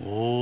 Oh.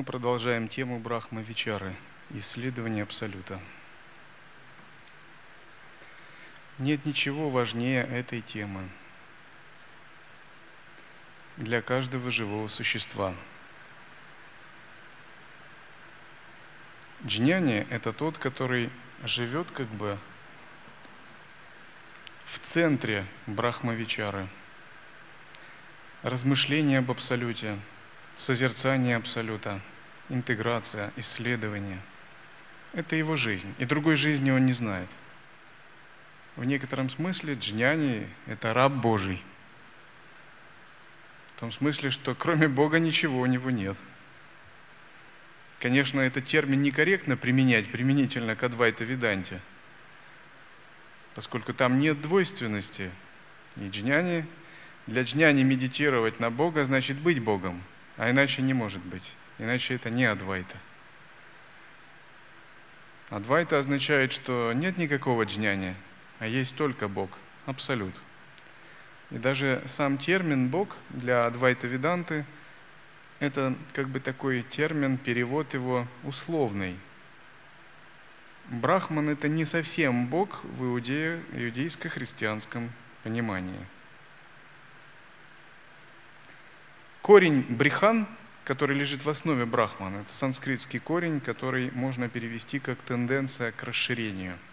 Мы продолжаем тему Брахма Вичары, исследование Абсолюта. Нет ничего важнее этой темы для каждого живого существа. Джняни – это тот, который живет как бы в центре Брахмавичары. Размышление об Абсолюте, созерцание Абсолюта, интеграция, исследование – это его жизнь. И другой жизни он не знает. В некотором смысле джняни – это раб Божий. В том смысле, что кроме Бога ничего у него нет. Конечно, этот термин некорректно применять применительно к Адвайта Веданте, поскольку там нет двойственности. И джняни, для джняни медитировать на Бога значит быть Богом, а иначе не может быть. Иначе это не Адвайта. Адвайта означает, что нет никакого джняни, а есть только Бог, абсолют. И даже сам термин Бог для Адвайта Веданты – это как бы такой термин, перевод его условный. Брахман – это не совсем Бог в иудее, иудейско-христианском понимании. Корень брихан, который лежит в основе брахмана, это санскритский корень, который можно перевести как тенденция к расширению –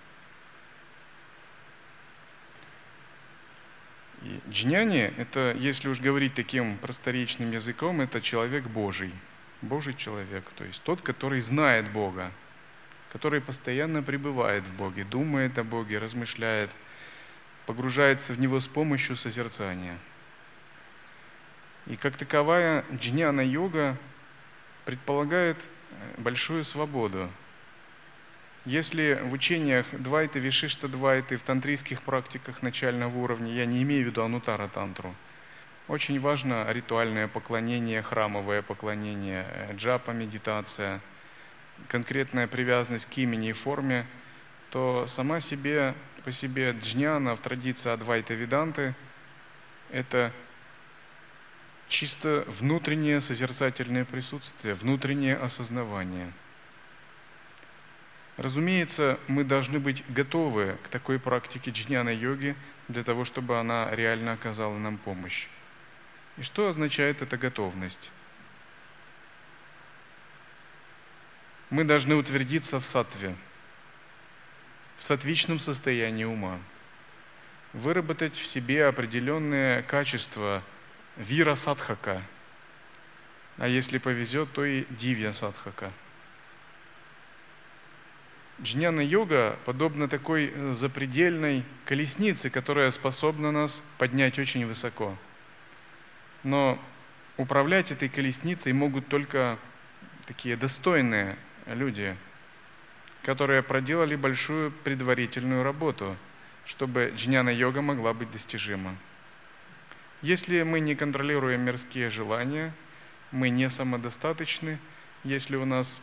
И джняни – это, если уж говорить таким просторечным языком, это человек Божий, Божий человек, то есть тот, который знает Бога, который постоянно пребывает в Боге, думает о Боге, размышляет, погружается в Него с помощью созерцания. И как таковая джняна-йога предполагает большую свободу. Если в учениях Двайты, Вишишта Двайты, в тантрийских практиках начального уровня, я не имею в виду Анутара Тантру, очень важно ритуальное поклонение, храмовое поклонение, э, джапа, медитация, конкретная привязанность к имени и форме, то сама себе, по себе джняна в традиции Адвайта Веданты – это чисто внутреннее созерцательное присутствие, внутреннее осознавание – Разумеется, мы должны быть готовы к такой практике джняна-йоги для того, чтобы она реально оказала нам помощь. И что означает эта готовность? Мы должны утвердиться в сатве, в сатвичном состоянии ума, выработать в себе определенные качества вира садхака, а если повезет, то и дивья садхака – Джняна-йога подобна такой э, запредельной колеснице, которая способна нас поднять очень высоко. Но управлять этой колесницей могут только такие достойные люди, которые проделали большую предварительную работу, чтобы джняна-йога могла быть достижима. Если мы не контролируем мирские желания, мы не самодостаточны, если у нас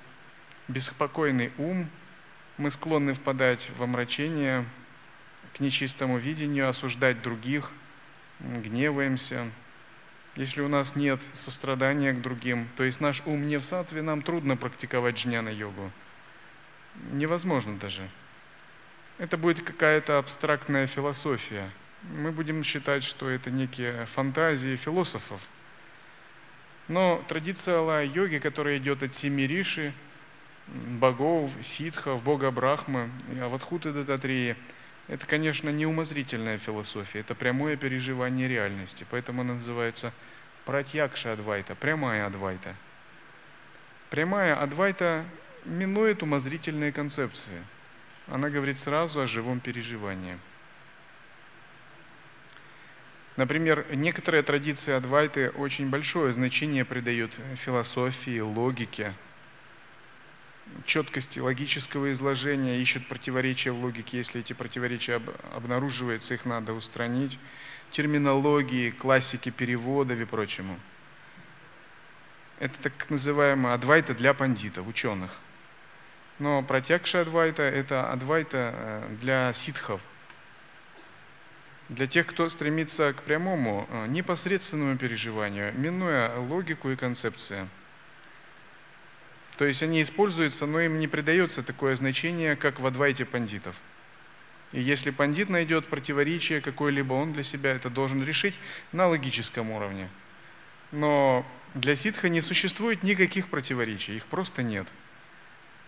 беспокойный ум – мы склонны впадать в омрачение, к нечистому видению, осуждать других, гневаемся. Если у нас нет сострадания к другим, то есть наш ум не в сатве, нам трудно практиковать джняна-йогу. Невозможно даже. Это будет какая-то абстрактная философия. Мы будем считать, что это некие фантазии философов. Но традиция алла-йоги, которая идет от семи риши, богов, ситхов, бога Брахмы, Авадхуты Дататрии, это, конечно, не умозрительная философия, это прямое переживание реальности. Поэтому она называется пратьякша Адвайта, прямая Адвайта. Прямая Адвайта минует умозрительные концепции. Она говорит сразу о живом переживании. Например, некоторые традиции Адвайты очень большое значение придают философии, логике, четкости логического изложения, ищут противоречия в логике, если эти противоречия обнаруживаются, их надо устранить, терминологии, классики переводов и прочему. Это так называемая адвайта для пандитов, ученых. Но протягша адвайта – это адвайта э, для ситхов, для тех, кто стремится к прямому, э, непосредственному переживанию, минуя логику и концепции. То есть они используются, но им не придается такое значение, как в адвайте пандитов. И если пандит найдет противоречие какое-либо, он для себя это должен решить на логическом уровне. Но для ситха не существует никаких противоречий, их просто нет –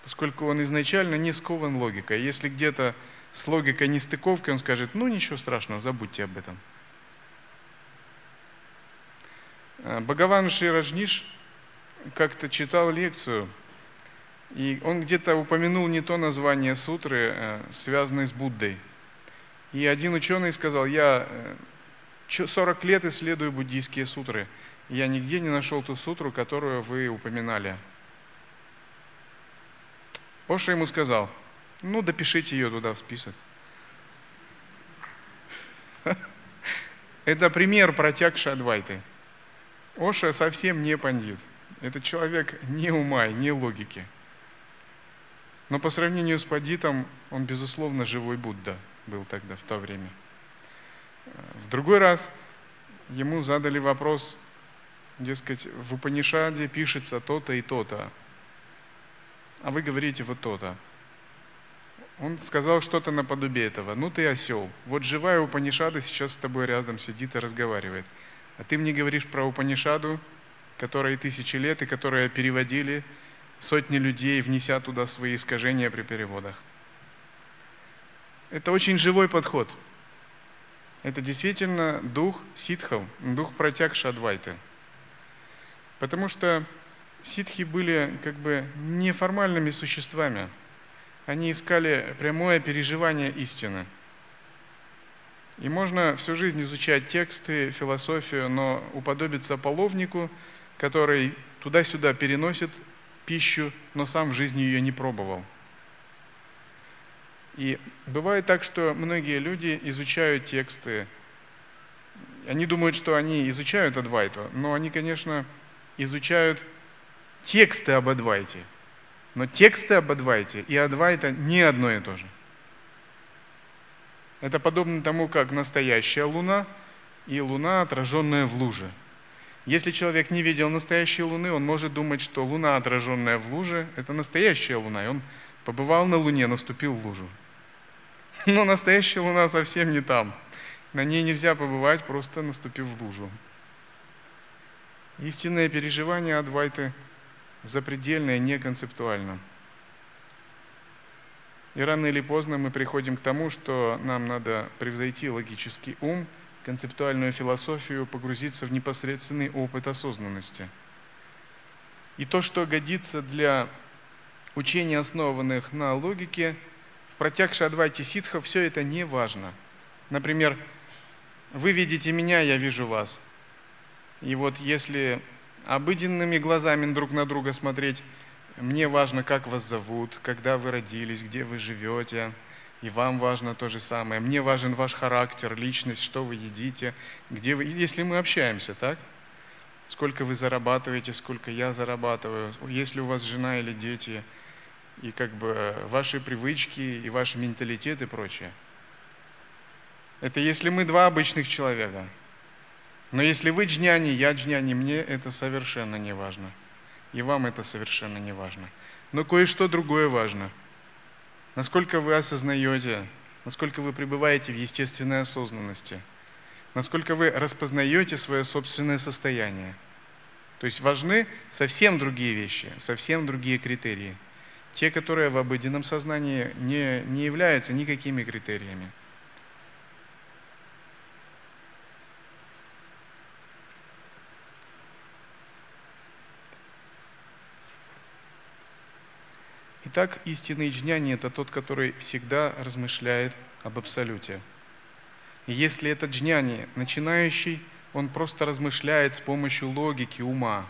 поскольку он изначально не скован логикой. Если где-то с логикой не стыковки, он скажет, ну ничего страшного, забудьте об этом. А, Бхагаван Шираджниш как-то читал лекцию, и он где-то упомянул не то название сутры, э, связанной с Буддой. И один ученый сказал, я 40 э, лет исследую буддийские сутры, я нигде не нашел ту сутру, которую вы упоминали. Оша ему сказал, ну допишите ее туда в список. Это пример протягши Адвайты. Оша совсем не пандит. Это человек не ума, не логики. Но по сравнению с пандитом, он, безусловно, живой Будда был тогда, в то время. В другой раз ему задали вопрос, дескать, в Упанишаде пишется то-то и то-то а вы говорите вот то-то. Он сказал что-то наподобие этого. Ну ты осел. Вот живая Упанишада сейчас с тобой рядом сидит и разговаривает. А ты мне говоришь про Упанишаду, которая тысячи лет, и которая переводили сотни людей, внеся туда свои искажения при переводах. Это очень живой подход. Это действительно дух ситхов, дух протяг Шадвайты. Потому что ситхи были как бы неформальными существами. Они искали прямое переживание истины. И можно всю жизнь изучать тексты, философию, но уподобиться половнику, который туда-сюда переносит пищу, но сам в жизни ее не пробовал. И бывает так, что многие люди изучают тексты, они думают, что они изучают Адвайту, но они, конечно, изучают тексты об Адвайте. Но тексты об Адвайте и Адвайта не одно и то же. Это подобно тому, как настоящая луна и луна, отраженная в луже. Если человек не видел настоящей луны, он может думать, что луна, отраженная в луже, это настоящая луна, и он побывал на луне, наступил в лужу. Но настоящая луна совсем не там. На ней нельзя побывать, просто наступив в лужу. Истинное переживание Адвайты – запредельно и неконцептуально. И рано или поздно мы приходим к тому, что нам надо превзойти логический ум, концептуальную философию, погрузиться в непосредственный опыт осознанности. И то, что годится для учений, основанных на логике, в протягше Адвайти Ситха все это не важно. Например, вы видите меня, я вижу вас. И вот если обыденными глазами друг на друга смотреть. Мне важно, как вас зовут, когда вы родились, где вы живете. И вам важно то же самое. Мне важен ваш характер, личность, что вы едите, где вы... Если мы общаемся, так? Сколько вы зарабатываете, сколько я зарабатываю, есть ли у вас жена или дети, и как бы ваши привычки, и ваш менталитет и прочее. Это если мы два обычных человека – но если вы джняни, я джняни, мне это совершенно не важно. И вам это совершенно не важно. Но кое-что другое важно. Насколько вы осознаете, насколько вы пребываете в естественной осознанности, насколько вы распознаете свое собственное состояние. То есть важны совсем другие вещи, совсем другие критерии. Те, которые в обыденном сознании не, не являются никакими критериями. Итак, истинный джняни – это тот, который всегда размышляет об Абсолюте. И если это джняни начинающий, он просто размышляет с помощью логики, ума.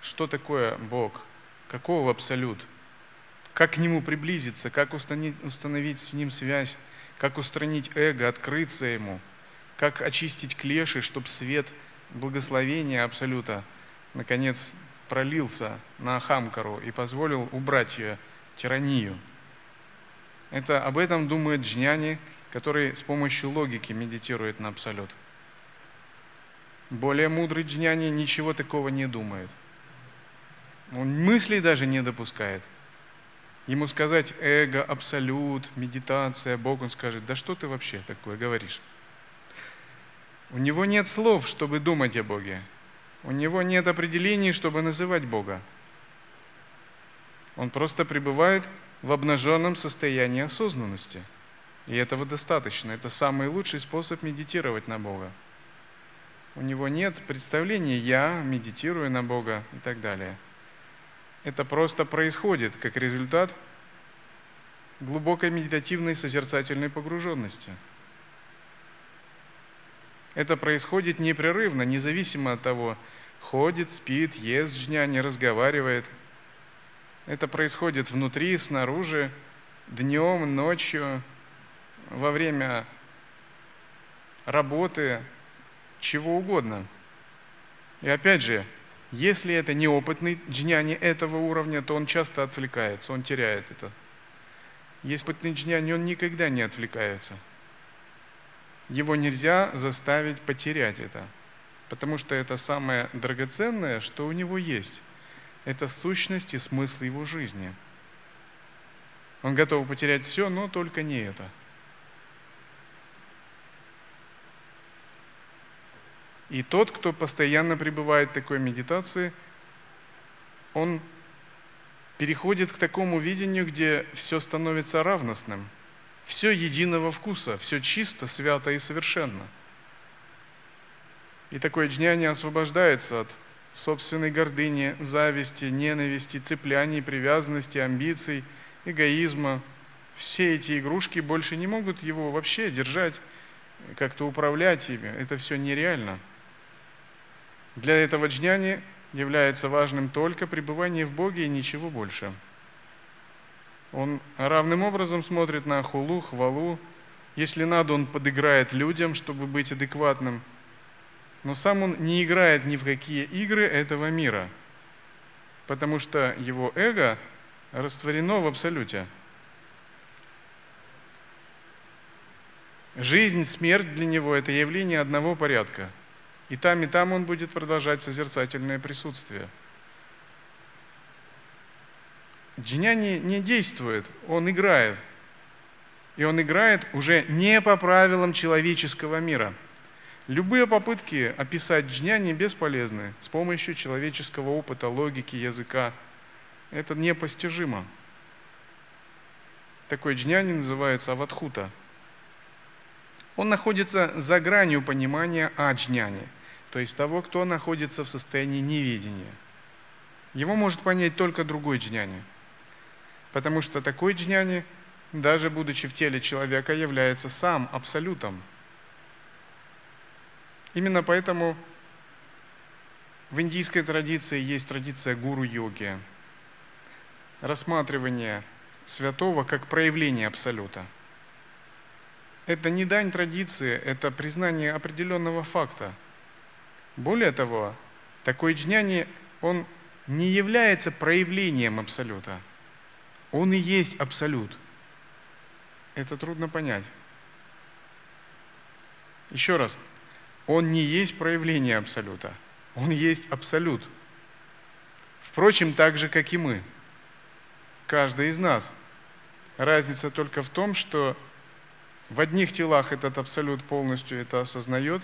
Что такое Бог? Какого Абсолют? Как к Нему приблизиться? Как установить, с Ним связь? Как устранить эго, открыться Ему? Как очистить клеши, чтобы свет благословения Абсолюта наконец пролился на Хамкару и позволил убрать ее тиранию. Это об этом думает Джняни, который с помощью логики медитирует на Абсолют. Более мудрый Джняни ничего такого не думает. Он мыслей даже не допускает. Ему сказать эго, абсолют, медитация, Бог, он скажет, да что ты вообще такое говоришь? У него нет слов, чтобы думать о Боге. У него нет определений, чтобы называть Бога. Он просто пребывает в обнаженном состоянии осознанности. И этого достаточно. Это самый лучший способ медитировать на Бога. У него нет представления «я медитирую на Бога» и так далее. Это просто происходит как результат глубокой медитативной созерцательной погруженности – это происходит непрерывно, независимо от того, ходит, спит, ест жня, не разговаривает. Это происходит внутри, снаружи, днем, ночью, во время работы, чего угодно. И опять же, если это неопытный джняни этого уровня, то он часто отвлекается, он теряет это. Если опытный джняни, он никогда не отвлекается – его нельзя заставить потерять это, потому что это самое драгоценное, что у него есть. Это сущность и смысл его жизни. Он готов потерять все, но только не это. И тот, кто постоянно пребывает в такой медитации, он переходит к такому видению, где все становится равностным – все единого вкуса, все чисто, свято и совершенно. И такое джняни освобождается от собственной гордыни, зависти, ненависти, цепляний, привязанности, амбиций, эгоизма. Все эти игрушки больше не могут его вообще держать, как-то управлять ими. Это все нереально. Для этого джняни является важным только пребывание в Боге и ничего больше – он равным образом смотрит на хулу, хвалу. Если надо, он подыграет людям, чтобы быть адекватным. Но сам он не играет ни в какие игры этого мира, потому что его эго растворено в абсолюте. Жизнь, смерть для него – это явление одного порядка. И там, и там он будет продолжать созерцательное присутствие – Джиняни не действует, он играет. И он играет уже не по правилам человеческого мира. Любые попытки описать джняни бесполезны с помощью человеческого опыта, логики, языка. Это непостижимо. Такой джняни называется аватхута. Он находится за гранью понимания о джняне, то есть того, кто находится в состоянии неведения. Его может понять только другой джняни – Потому что такой джняни, даже будучи в теле человека, является сам абсолютом. Именно поэтому в индийской традиции есть традиция гуру-йоги, рассматривание святого как проявление абсолюта. Это не дань традиции, это признание определенного факта. Более того, такой джняни, он не является проявлением абсолюта – он и есть абсолют. Это трудно понять. Еще раз, он не есть проявление абсолюта, он есть абсолют. Впрочем, так же, как и мы. Каждый из нас. Разница только в том, что в одних телах этот абсолют полностью это осознает,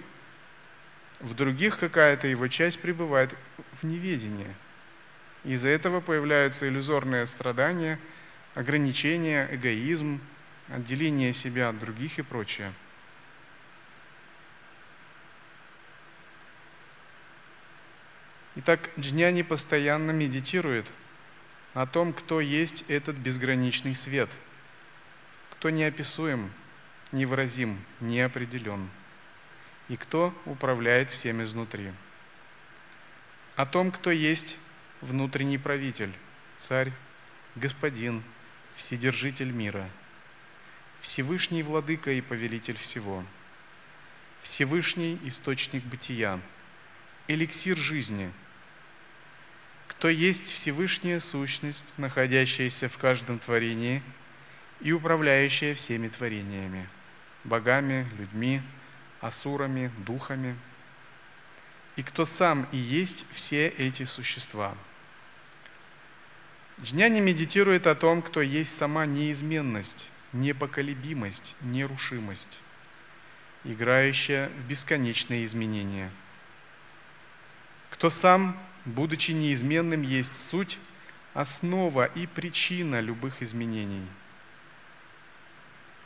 в других какая-то его часть пребывает в неведении. Из-за этого появляются иллюзорные страдания – ограничения, эгоизм, отделение себя от других и прочее. Итак, джняни постоянно медитирует о том, кто есть этот безграничный свет, кто неописуем, невыразим, неопределен, и кто управляет всем изнутри. О том, кто есть внутренний правитель, царь, господин, вседержитель мира, Всевышний владыка и повелитель всего, Всевышний источник бытия, эликсир жизни, кто есть Всевышняя сущность, находящаяся в каждом творении и управляющая всеми творениями, богами, людьми, асурами, духами, и кто сам и есть все эти существа – Джняни медитирует о том, кто есть сама неизменность, непоколебимость, нерушимость, играющая в бесконечные изменения. Кто сам, будучи неизменным, есть суть, основа и причина любых изменений.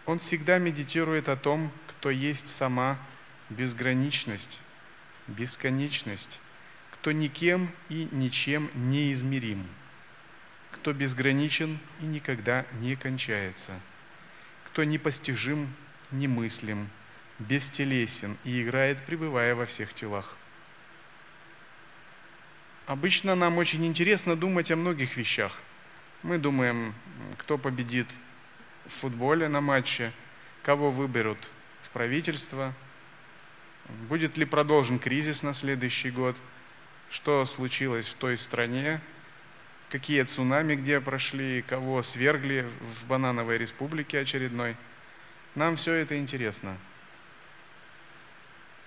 Он всегда медитирует о том, кто есть сама безграничность, бесконечность, кто никем и ничем не измерим – кто безграничен и никогда не кончается, кто непостижим, немыслим, бестелесен и играет, пребывая во всех телах. Обычно нам очень интересно думать о многих вещах. Мы думаем, кто победит в футболе на матче, кого выберут в правительство, будет ли продолжен кризис на следующий год, что случилось в той стране, какие цунами где прошли, кого свергли в банановой республике очередной. Нам все это интересно.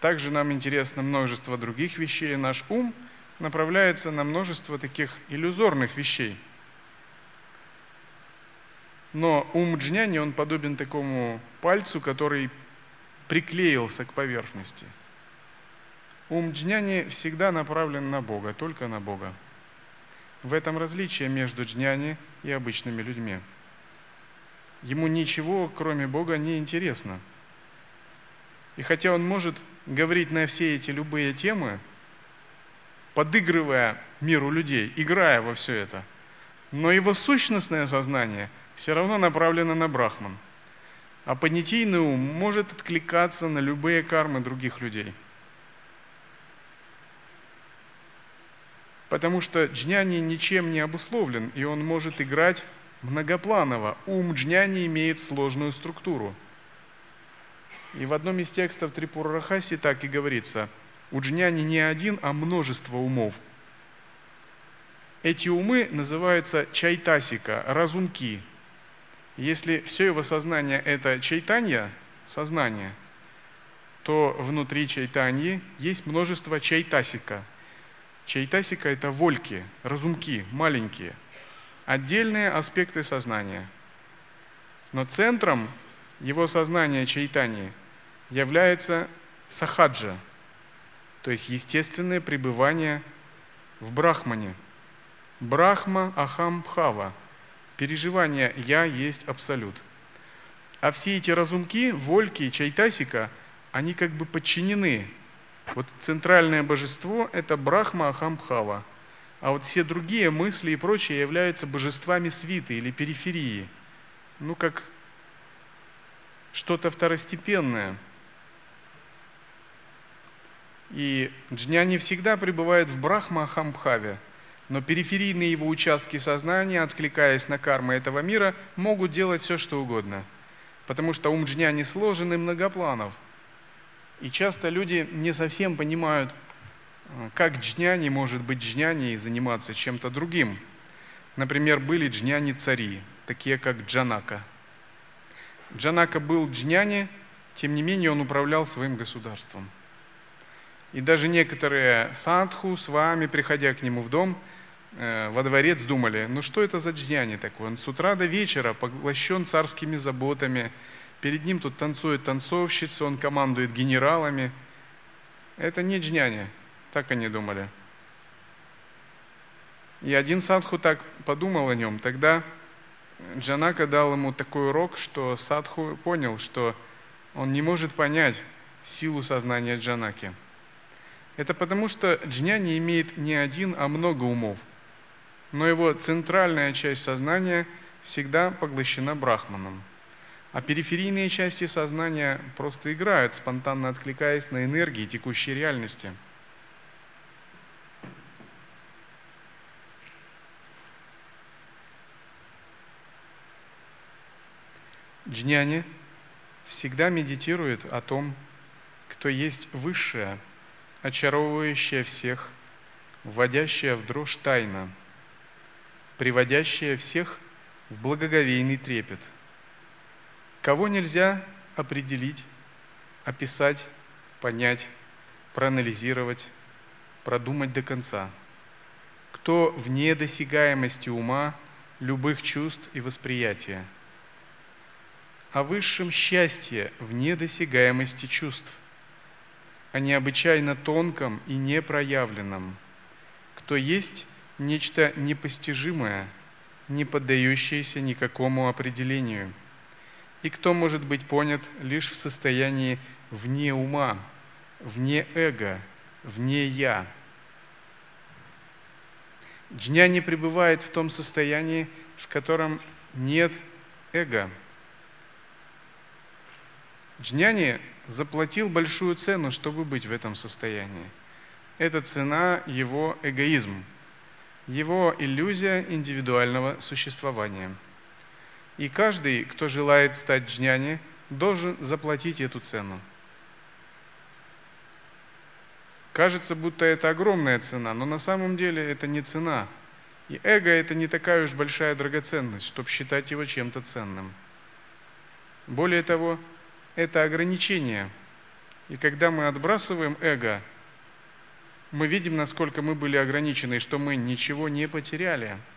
Также нам интересно множество других вещей. Наш ум направляется на множество таких иллюзорных вещей. Но ум джняни, он подобен такому пальцу, который приклеился к поверхности. Ум джняни всегда направлен на Бога, только на Бога. В этом различие между джняни и обычными людьми. Ему ничего, кроме Бога, не интересно. И хотя он может говорить на все эти любые темы, подыгрывая миру людей, играя во все это, но его сущностное сознание все равно направлено на Брахман. А понятийный ум может откликаться на любые кармы других людей – потому что джняни ничем не обусловлен, и он может играть многопланово. Ум джняни имеет сложную структуру. И в одном из текстов Трипура Рахаси так и говорится, у джняни не один, а множество умов. Эти умы называются чайтасика, разумки. Если все его сознание – это чайтанья, сознание, то внутри чайтаньи есть множество чайтасика – Чайтасика – это вольки, разумки, маленькие, отдельные аспекты сознания. Но центром его сознания чайтани является сахаджа, то есть естественное пребывание в брахмане. Брахма ахам бхава, переживание «я есть абсолют». А все эти разумки, вольки чайтасика, они как бы подчинены вот центральное божество – это Брахма Ахамбхава, а вот все другие мысли и прочее являются божествами свиты или периферии. Ну, как что-то второстепенное. И джняни всегда пребывает в Брахма Ахамбхаве, но периферийные его участки сознания, откликаясь на кармы этого мира, могут делать все, что угодно. Потому что ум джняни сложен и многопланов – и часто люди не совсем понимают, э, как джняни может быть джняни и заниматься чем-то другим. Например, были джняни-цари, такие как Джанака. Джанака был джняни, тем не менее он управлял своим государством. И даже некоторые садху с вами, приходя к нему в дом, э, во дворец думали, ну что это за джняни такой? Он с утра до вечера поглощен царскими заботами, перед ним тут танцует танцовщица, он командует генералами. Это не джняня, так они думали. И один садху так подумал о нем. Тогда Джанака дал ему такой урок, что садху понял, что он не может понять силу сознания Джанаки. Это потому, что джня не имеет не один, а много умов. но его центральная часть сознания всегда поглощена брахманом. А периферийные части сознания просто играют, спонтанно откликаясь на энергии текущей реальности. Джняни всегда медитирует о том, кто есть высшее, очаровывающее всех, вводящее в дрожь тайна, приводящее всех в благоговейный трепет – Кого нельзя определить, описать, понять, проанализировать, продумать до конца. Кто вне досягаемости ума, любых чувств и восприятия. О высшем счастье вне досягаемости чувств, о необычайно тонком и непроявленном. Кто есть нечто непостижимое, не поддающееся никакому определению – и кто может быть понят лишь в состоянии вне ума, вне эго, вне «я». Джня не пребывает в том состоянии, в котором нет эго. Джняни заплатил большую цену, чтобы быть в этом состоянии. Это цена его эгоизм, его иллюзия индивидуального существования – и каждый, кто желает стать джняни, должен заплатить эту цену. Кажется, будто это огромная цена, но на самом деле это не цена. И эго – это не такая уж большая драгоценность, чтобы считать его чем-то ценным. Более того, это ограничение. И когда мы отбрасываем эго, мы видим, насколько мы были ограничены, что мы ничего не потеряли –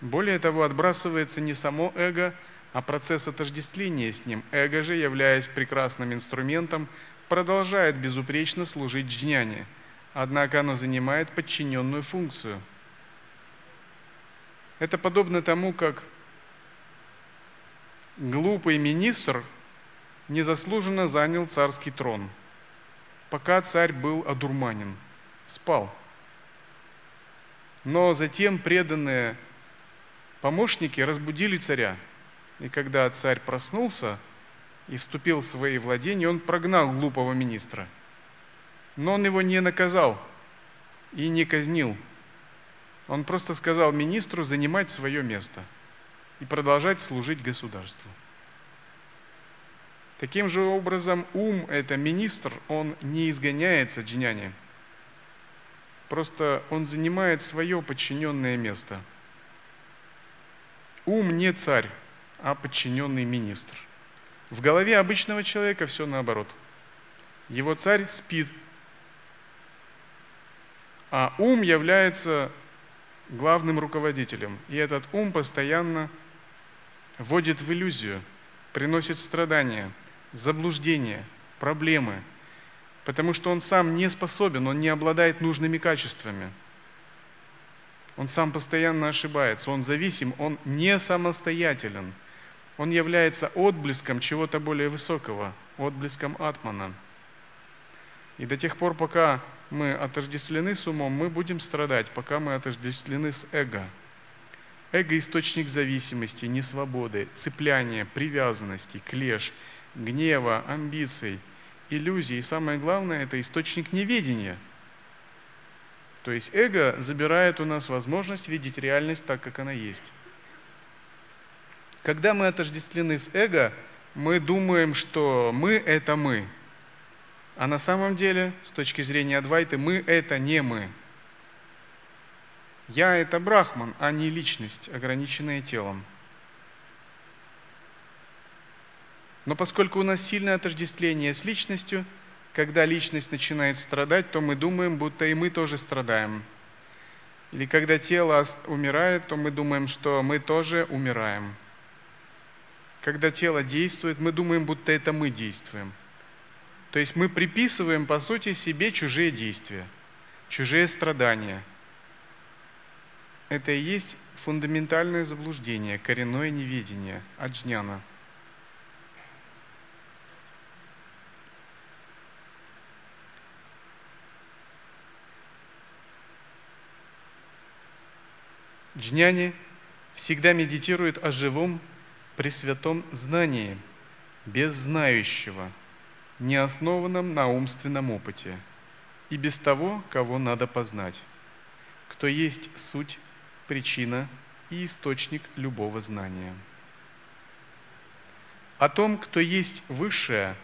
более того, отбрасывается не само эго, а процесс отождествления с ним. Эго же, являясь прекрасным инструментом, продолжает безупречно служить джняне, однако оно занимает подчиненную функцию. Это подобно тому, как глупый министр незаслуженно занял царский трон, пока царь был одурманен, спал. Но затем преданные Помощники разбудили царя. И когда царь проснулся и вступил в свои владения, он прогнал глупого министра. Но он его не наказал и не казнил. Он просто сказал министру занимать свое место и продолжать служить государству. Таким же образом, ум – это министр, он не изгоняется джняни. Просто он занимает свое подчиненное место – Ум не царь, а подчиненный министр. В голове обычного человека все наоборот. Его царь спит, а ум является главным руководителем. И этот ум постоянно вводит в иллюзию, приносит страдания, заблуждения, проблемы, потому что он сам не способен, он не обладает нужными качествами – он сам постоянно ошибается, он зависим, он не самостоятелен. Он является отблеском чего-то более высокого, отблеском атмана. И до тех пор, пока мы отождествлены с умом, мы будем страдать, пока мы отождествлены с эго. Эго – источник зависимости, несвободы, цепляния, привязанности, клеш, гнева, амбиций, иллюзий. И самое главное – это источник неведения – то есть эго забирает у нас возможность видеть реальность так, как она есть. Когда мы отождествлены с эго, мы думаем, что мы – это мы. А на самом деле, с точки зрения Адвайты, мы – это не мы. Я – это брахман, а не личность, ограниченная телом. Но поскольку у нас сильное отождествление с личностью – когда личность начинает страдать, то мы думаем, будто и мы тоже страдаем. Или когда тело умирает, то мы думаем, что мы тоже умираем. Когда тело действует, мы думаем, будто это мы действуем. То есть мы приписываем, по сути, себе чужие действия, чужие страдания. Это и есть фундаментальное заблуждение, коренное неведение, аджняна – Джняни всегда медитирует о живом, пресвятом знании, без знающего, не основанном на умственном опыте, и без того, кого надо познать, кто есть суть, причина и источник любого знания. О том, кто есть высшая,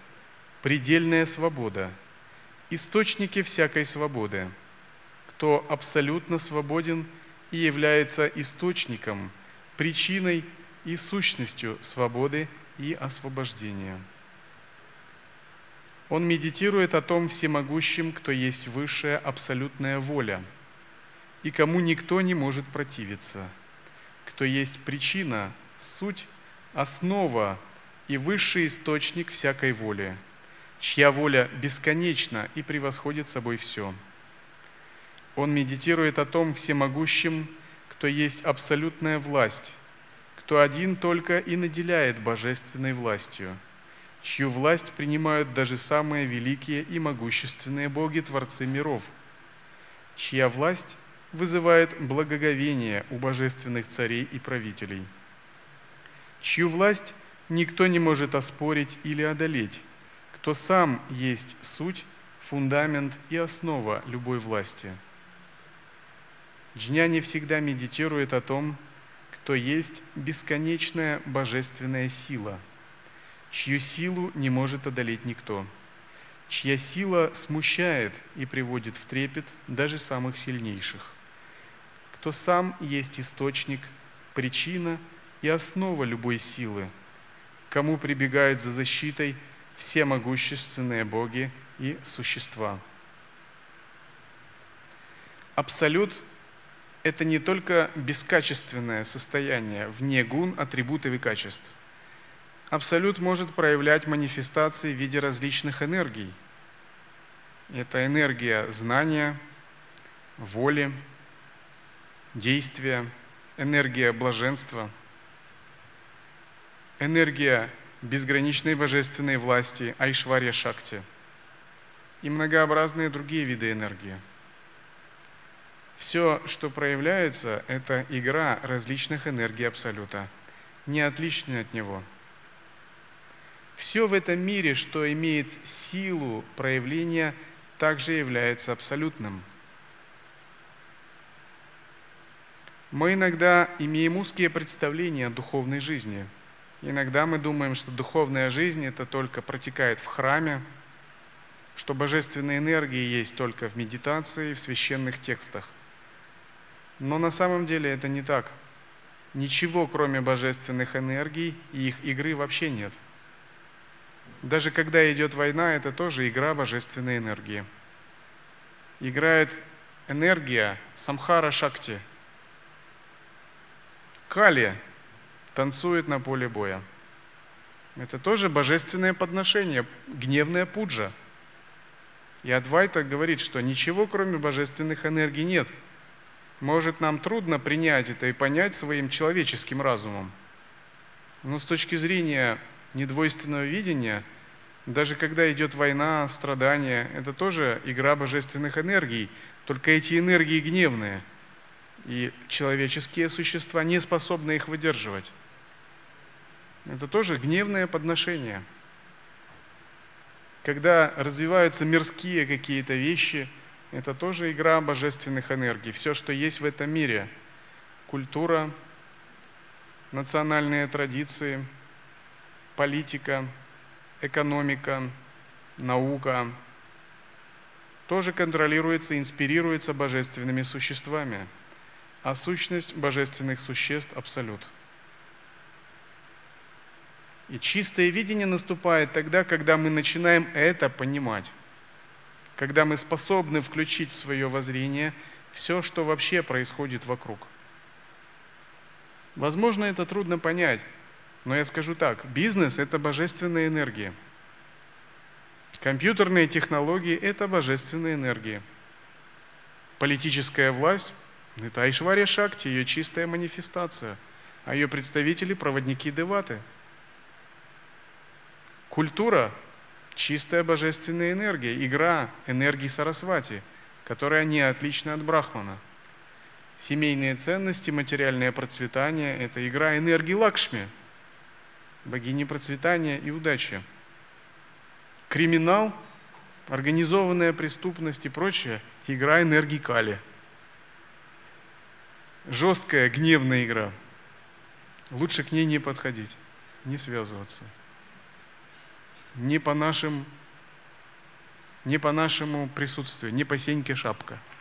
предельная свобода, источники всякой свободы, кто абсолютно свободен и является источником, причиной и сущностью свободы и освобождения. Он медитирует о том всемогущем, кто есть высшая абсолютная воля, и кому никто не может противиться, кто есть причина, суть, основа и высший источник всякой воли, чья воля бесконечна и превосходит собой все. Он медитирует о том всемогущем, кто есть абсолютная власть, кто один только и наделяет божественной властью, чью власть принимают даже самые великие и могущественные боги, творцы миров, чья власть вызывает благоговение у божественных царей и правителей, чью власть никто не может оспорить или одолеть, кто сам есть суть, фундамент и основа любой власти. Джняни всегда медитирует о том, кто есть бесконечная божественная сила, чью силу не может одолеть никто, чья сила смущает и приводит в трепет даже самых сильнейших, кто сам есть источник, причина и основа любой силы – кому прибегают за защитой все могущественные боги и существа. Абсолют – это не только бескачественное состояние вне гун, атрибутов и качеств. Абсолют может проявлять манифестации в виде различных энергий. Это энергия знания, воли, действия, энергия блаженства – энергия безграничной божественной власти Айшварья Шакти и многообразные другие виды энергии. Все, что проявляется, это игра различных энергий Абсолюта, не отличная от него. Все в этом мире, что имеет силу проявления, также является абсолютным. Мы иногда имеем узкие представления о духовной жизни – Иногда мы думаем, что духовная жизнь это только протекает в храме, что божественная энергия есть только в медитации, в священных текстах. Но на самом деле это не так. Ничего, кроме божественных энергий и их игры вообще нет. Даже когда идет война, это тоже игра божественной энергии. Играет энергия самхара шакти. Кали танцует на поле боя. Это тоже божественное подношение, гневная пуджа. И Адвайта говорит, что ничего кроме божественных энергий нет. Может, нам трудно принять это и понять своим человеческим разумом. Но с точки зрения недвойственного видения, даже когда идет война, страдания, это тоже игра божественных энергий, только эти энергии гневные, и человеческие существа не способны их выдерживать. Это тоже гневное подношение. Когда развиваются мирские какие-то вещи, это тоже игра божественных энергий. Все, что есть в этом мире, культура, национальные традиции, политика, экономика, наука, тоже контролируется, инспирируется божественными существами, а сущность божественных существ – абсолют – и чистое видение наступает тогда, когда мы начинаем это понимать. Когда мы способны включить в свое воззрение все, что вообще происходит вокруг. Возможно, это трудно понять, но я скажу так, бизнес – это божественная энергия. Компьютерные технологии – это божественная энергия. Политическая власть – это Айшвария Шакти, ее чистая манифестация, а ее представители – проводники Деваты – Культура – чистая божественная энергия, игра энергии Сарасвати, которая не отлична от Брахмана. семейные ценности, материальное процветание – это игра энергии Лакшми, богини процветания и удачи. Криминал, организованная преступность и прочее – игра энергии Кали. Жесткая, гневная игра. Лучше к ней не подходить, не связываться. Не по нашим не по нашему присутствию, не по Сеньке шапка –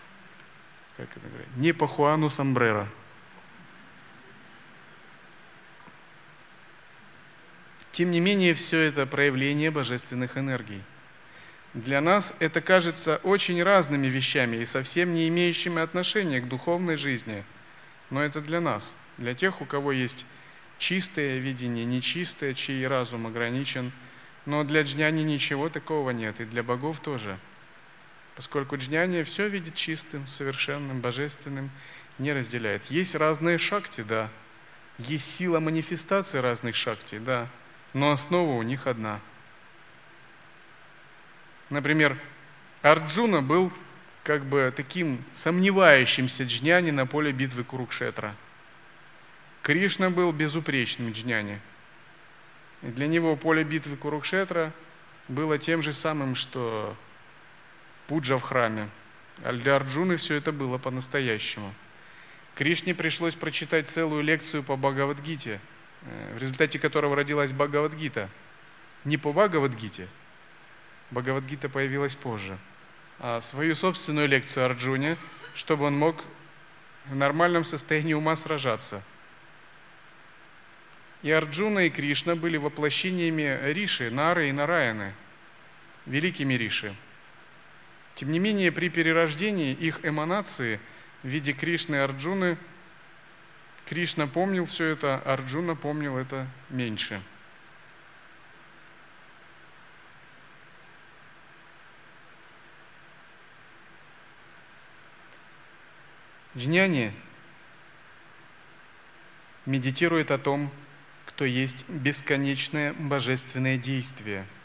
как это говорят, не по Хуану Самбрера. Тем не менее, все это проявление божественных энергий. Для нас это кажется очень разными вещами и совсем не имеющими отношения к духовной жизни. Но это для нас, для тех, у кого есть чистое видение, нечистое, чей разум ограничен. Но для джняни ничего такого нет, и для богов тоже – поскольку джняни все видит чистым, совершенным, божественным, не разделяет. Есть разные шакти, да, есть сила манифестации разных шакти, да, но основа у них одна. Например, Арджуна был как бы таким сомневающимся джняни на поле битвы Курукшетра. Кришна был безупречным джняни. Для него поле битвы Курукшетра было тем же самым, что пуджа в храме. А для Арджуны все это было по-настоящему. Кришне пришлось прочитать целую лекцию по Бхагавадгите, э, в результате которого родилась Бхагавадгита. Не по Бхагавадгите, Бхагавадгита появилась позже, а свою собственную лекцию Арджуне, чтобы он мог в нормальном состоянии ума сражаться. И Арджуна, и Кришна были воплощениями Риши, Нары и Нараяны, великими Риши – тем не менее, при перерождении их эманации в виде Кришны и Арджуны, Кришна помнил все это, Арджуна помнил это меньше. Джняни медитирует о том, кто есть бесконечное божественное действие –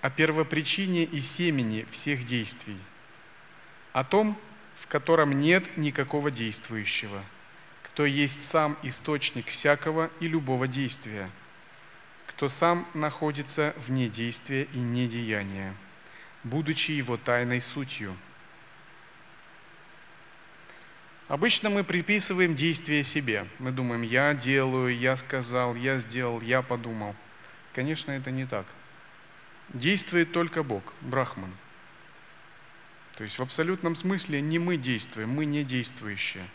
о первопричине и семени всех действий, о том, в котором нет никакого действующего, кто есть сам источник всякого и любого действия, кто сам находится вне действия и недеяния, будучи его тайной сутью. Обычно мы приписываем действие себе. Мы думаем, я делаю, я сказал, я сделал, я подумал. Конечно, это не так действует только Бог, Брахман. То есть в абсолютном смысле не мы действуем, мы не действующие.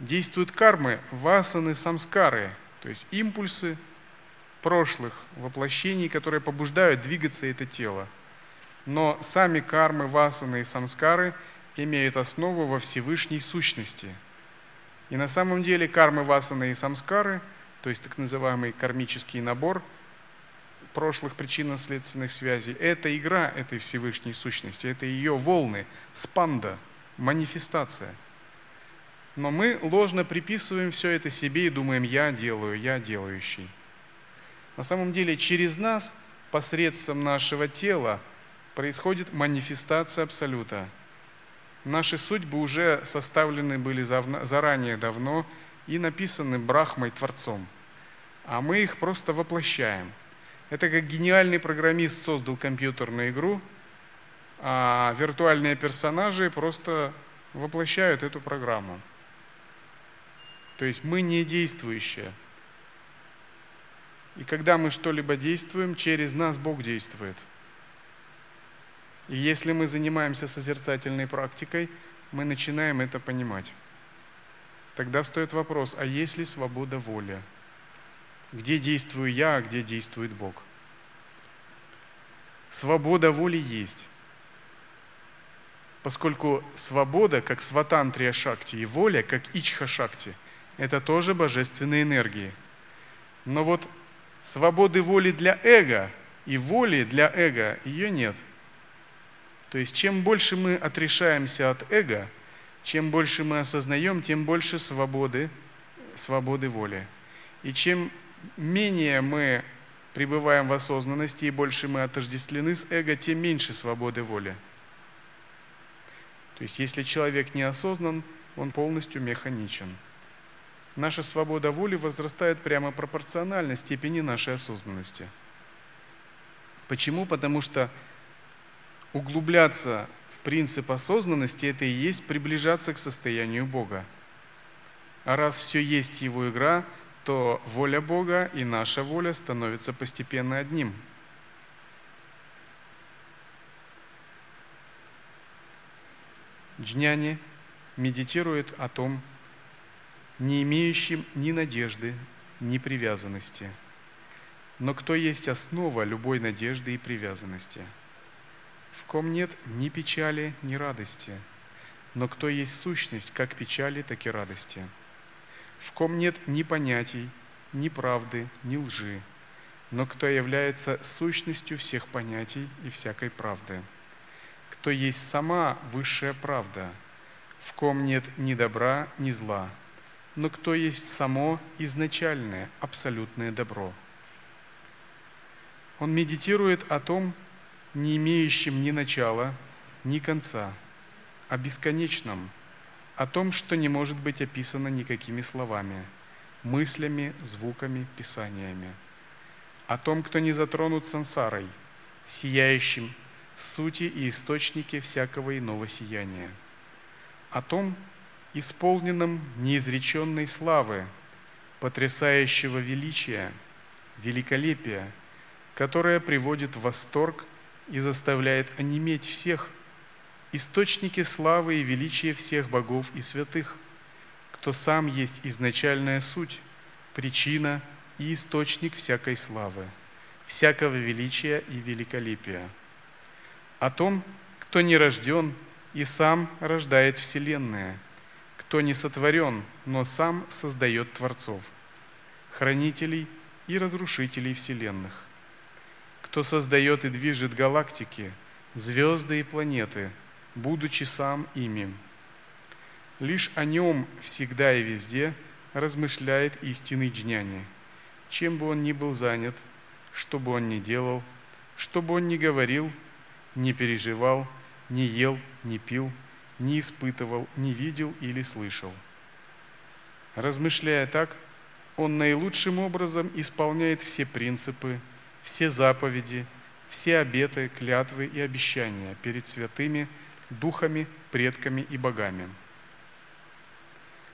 Действуют кармы, васаны, самскары, то есть импульсы прошлых воплощений, которые побуждают двигаться это тело. Но сами кармы, васаны и самскары имеют основу во Всевышней сущности. И на самом деле кармы, васаны и самскары, то есть так называемый кармический набор – прошлых причинно-следственных связей. Это игра этой Всевышней сущности, это ее волны, спанда, манифестация. Но мы ложно приписываем все это себе и думаем, я делаю, я делающий. На самом деле через нас, посредством нашего тела, происходит манифестация Абсолюта. Наши судьбы уже составлены были заранее давно и написаны Брахмой, Творцом. А мы их просто воплощаем – это как гениальный программист создал компьютерную игру, а виртуальные персонажи просто воплощают эту программу. То есть мы не действующие. И когда мы что-либо действуем, через нас Бог действует. И если мы занимаемся созерцательной практикой, мы начинаем это понимать. Тогда встает вопрос, а есть ли свобода воли? Где действую я, а где действует Бог? Свобода воли есть. Поскольку свобода, как сватантрия шакти, и воля, как ичха шакти, это тоже божественные энергии. Но вот свободы воли для эго и воли для эго ее нет. То есть чем больше мы отрешаемся от эго, чем больше мы осознаем, тем больше свободы, свободы воли. И чем менее мы пребываем в осознанности и больше мы отождествлены с эго, тем меньше свободы воли. То есть если человек неосознан, он полностью механичен. Наша свобода воли возрастает прямо пропорционально степени нашей осознанности. Почему? Потому что углубляться в принцип осознанности – это и есть приближаться к состоянию Бога. А раз все есть Его игра, то воля Бога и наша воля становятся постепенно одним. Джняни медитирует о том, не имеющим ни надежды, ни привязанности. Но кто есть основа любой надежды и привязанности? В ком нет ни печали, ни радости, но кто есть сущность как печали, так и радости? В ком нет ни понятий, ни правды, ни лжи, но кто является сущностью всех понятий и всякой правды? Кто есть сама высшая правда, в ком нет ни добра, ни зла, но кто есть само изначальное, абсолютное добро. Он медитирует о том, не имеющем ни начала, ни конца, о бесконечном, о том, что не может быть описано никакими словами, мыслями, звуками, писаниями, о том, кто не затронут сансарой, сияющим сути и источнике всякого иного сияния, о том, исполненном неизреченной славы, потрясающего величия, великолепия, которое приводит в восторг и заставляет онеметь всех, источники славы и величия всех богов и святых, кто сам есть изначальная суть, причина и источник всякой славы, всякого величия и великолепия. О том, кто не рожден и сам рождает вселенная – кто не сотворен, но сам создает творцов, хранителей и разрушителей вселенных, кто создает и движет галактики, звезды и планеты, будучи сам ими. Лишь о нем всегда и везде размышляет истинный джняни, чем бы он ни был занят, что бы он ни делал, что бы он ни говорил, не переживал, не ел, не пил – не испытывал, не видел или слышал. Размышляя так, он наилучшим образом исполняет все принципы, все заповеди, все обеты, клятвы и обещания перед святыми, духами, предками и богами.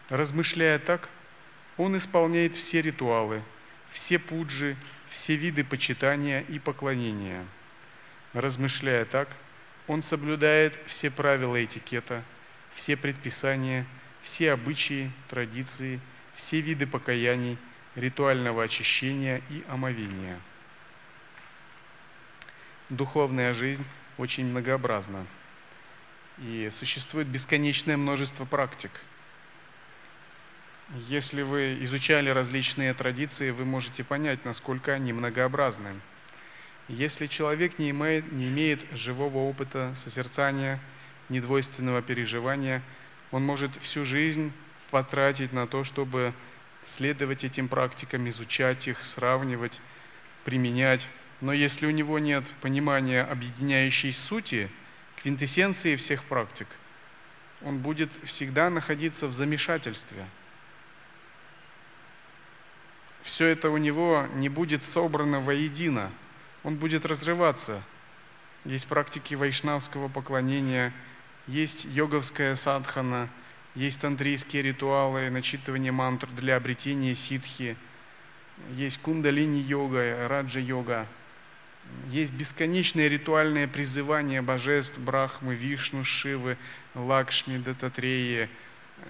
Размышляя так, он исполняет все ритуалы, все пуджи, все виды почитания и поклонения. Размышляя так, он соблюдает все правила этикета, все предписания, все обычаи, традиции, все виды покаяний, ритуального очищения и омовения. Духовная жизнь очень многообразна. И существует бесконечное множество практик. Если вы изучали различные традиции, вы можете понять, насколько они многообразны. Если человек не имеет, не имеет живого опыта созерцания, недвойственного переживания, он может всю жизнь потратить на то, чтобы следовать этим практикам, изучать их, сравнивать, применять. Но если у него нет понимания объединяющей сути, квинтэссенции всех практик, он будет всегда находиться в замешательстве. Все это у него не будет собрано воедино – он будет разрываться. Есть практики вайшнавского поклонения, есть йоговская садхана, есть тантрийские ритуалы, начитывание мантр для обретения ситхи, есть кундалини-йога, раджа-йога, есть бесконечное ритуальное призывание божеств Брахмы, Вишну, Шивы, Лакшми, Дататреи, э,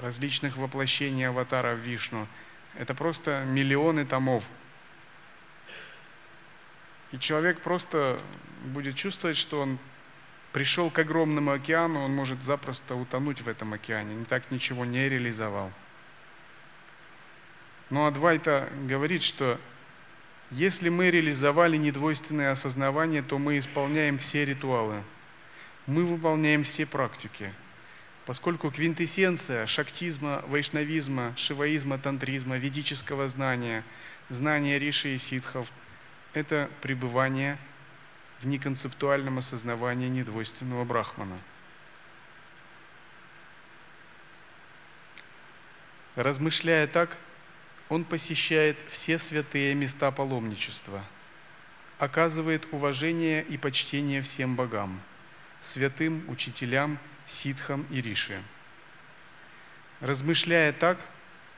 различных воплощений аватаров Вишну. Это просто миллионы томов – и человек просто будет чувствовать, что он пришел к огромному океану, он может запросто утонуть в этом океане, не так ничего не реализовал. Но Адвайта говорит, что если мы реализовали недвойственное осознавание, то мы исполняем все ритуалы, мы выполняем все практики. Поскольку квинтэссенция шактизма, вайшнавизма, шиваизма, тантризма, ведического знания, знания риши и ситхов – это пребывание в неконцептуальном осознавании недвойственного брахмана. Размышляя так, он посещает все святые места паломничества, оказывает уважение и почтение всем богам, святым, учителям, ситхам и риши. Размышляя так,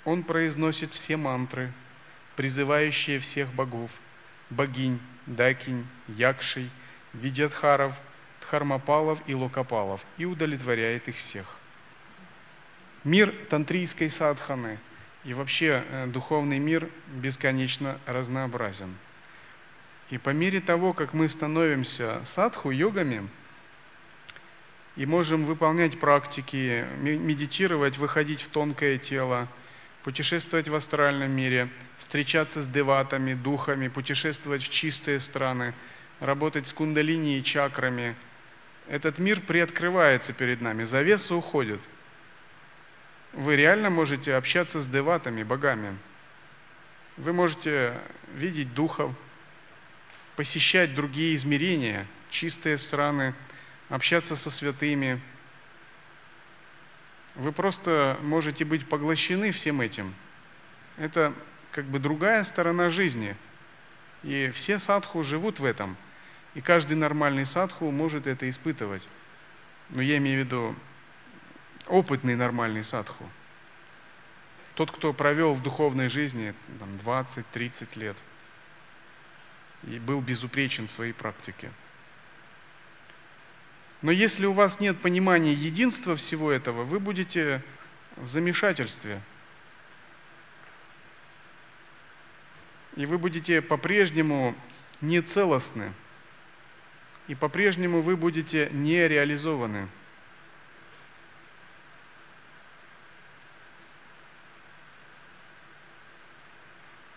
он произносит все мантры, призывающие всех богов, богинь, дакинь, якшей, видятхаров, дхармапалов и локопалов и удовлетворяет их всех. Мир тантрийской садханы и вообще э, духовный мир бесконечно разнообразен. И по мере того, как мы становимся садху, йогами, и можем выполнять практики, медитировать, выходить в тонкое тело, путешествовать в астральном мире, встречаться с деватами, духами, путешествовать в чистые страны, работать с кундалини и чакрами. Этот мир приоткрывается перед нами, завеса уходит. Вы реально можете общаться с деватами, богами. Вы можете видеть духов, посещать другие измерения, чистые страны, общаться со святыми. Вы просто можете быть поглощены всем этим. Это как бы другая сторона жизни. И все садху живут в этом. И каждый нормальный садху может это испытывать. Но я имею в виду опытный нормальный садху. Тот, кто провел в духовной жизни 20-30 лет и был безупречен в своей практике – но если у вас нет понимания единства всего этого, вы будете в замешательстве. И вы будете по-прежнему нецелостны. И по-прежнему вы будете не реализованы.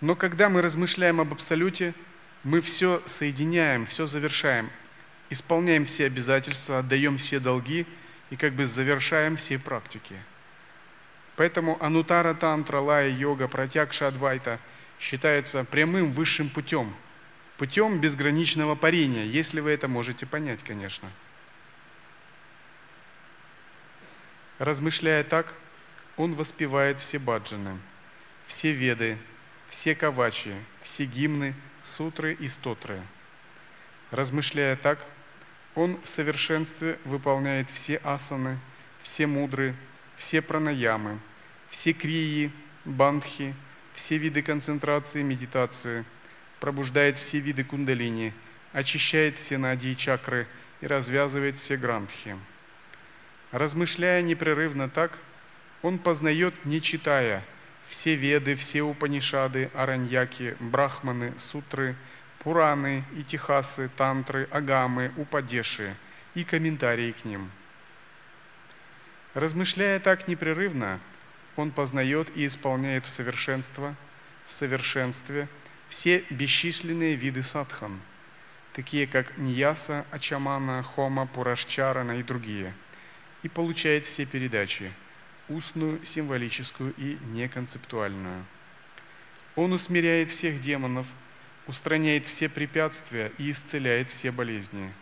Но когда мы размышляем об Абсолюте, мы все соединяем, все завершаем исполняем все обязательства, отдаем все долги и как бы завершаем все практики. Поэтому анутара тантра, лая, йога, протягша адвайта считается прямым высшим путем, путем безграничного парения, если вы это можете понять, конечно. Размышляя так, он воспевает все баджаны, все веды, все кавачи, все гимны, сутры и стотры. Размышляя так, он в совершенстве выполняет все асаны, все мудры, все пранаямы, все крии, бандхи, все виды концентрации медитации, пробуждает все виды кундалини, очищает все нади и чакры и развязывает все грандхи. Размышляя непрерывно так, он познает, не читая, все веды, все упанишады, араньяки, брахманы, сутры – Пураны, Итихасы, Тантры, Агамы, Упадеши и комментарии к ним. Размышляя так непрерывно, он познает и исполняет в совершенство, в совершенстве все бесчисленные виды садхан, такие как Ньяса, Ачамана, Хома, Пурашчарана и другие, и получает все передачи – устную, символическую и неконцептуальную. Он усмиряет всех демонов – устраняет все препятствия и исцеляет все болезни,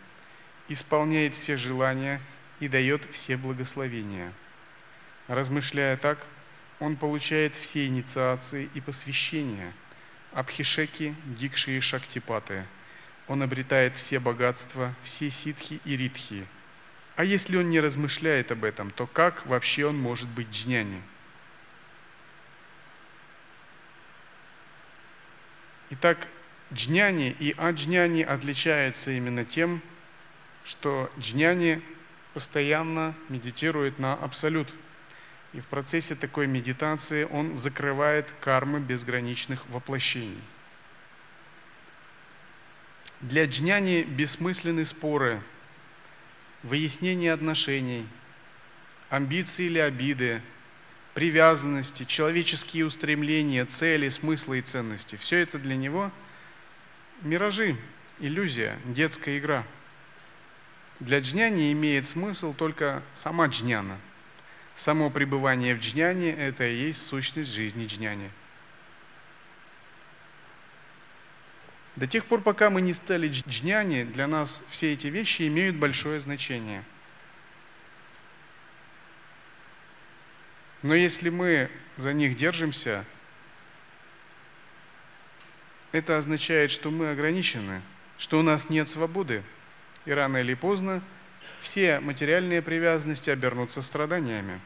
исполняет все желания и дает все благословения. Размышляя так, он получает все инициации и посвящения, абхишеки, дикши и шактипаты. Он обретает все богатства, все ситхи и ритхи. А если он не размышляет об этом, то как вообще он может быть джняни? Итак, Джняни и аджняни отличаются именно тем, что джняни постоянно медитирует на абсолют. И в процессе такой медитации он закрывает кармы безграничных воплощений. Для джняни бессмысленны споры, выяснение отношений, амбиции или обиды, привязанности, человеческие устремления, цели, смыслы и ценности. Все это для него – миражи, иллюзия, детская игра. Для джняни имеет смысл только сама джняна. Само пребывание в джняне – это и есть сущность жизни джняни. До тех пор, пока мы не стали джняни, для нас все эти вещи имеют большое значение. Но если мы за них держимся, это означает, что мы ограничены, что у нас нет свободы, и рано или поздно все материальные привязанности обернутся страданиями.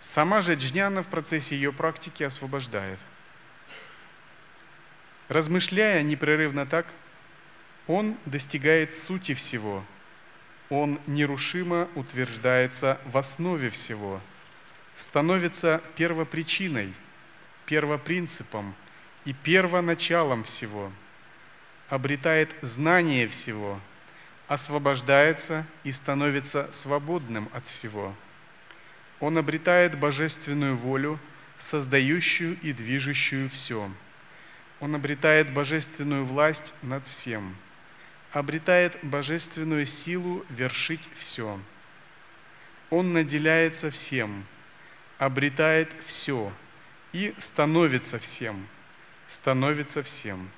Сама же джняна в процессе ее практики освобождает. Размышляя непрерывно так, он достигает сути всего. Он нерушимо утверждается в основе всего, становится первопричиной, первопринципом и первоначалом всего, обретает знание всего, освобождается и становится свободным от всего. Он обретает божественную волю, создающую и движущую все. Он обретает божественную власть над всем – обретает божественную силу вершить все. Он наделяется всем, обретает все и становится всем, становится всем.